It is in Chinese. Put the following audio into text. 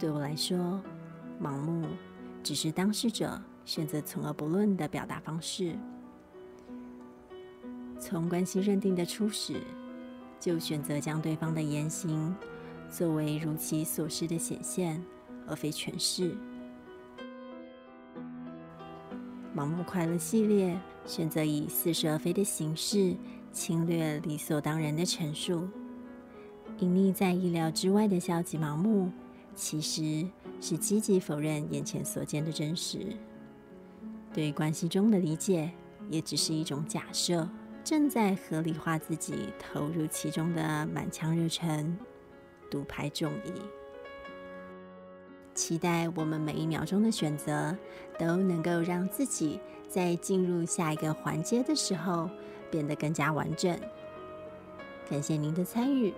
对我来说，盲目只是当事者选择从而不论的表达方式。从关系认定的初始，就选择将对方的言行作为如其所示的显现，而非诠释。盲目快乐系列选择以似是而非的形式侵略理所当然的陈述，隐匿在意料之外的消极盲目，其实是积极否认眼前所见的真实。对关系中的理解，也只是一种假设。正在合理化自己投入其中的满腔热忱，独排众议。期待我们每一秒钟的选择都能够让自己在进入下一个环节的时候变得更加完整。感谢您的参与。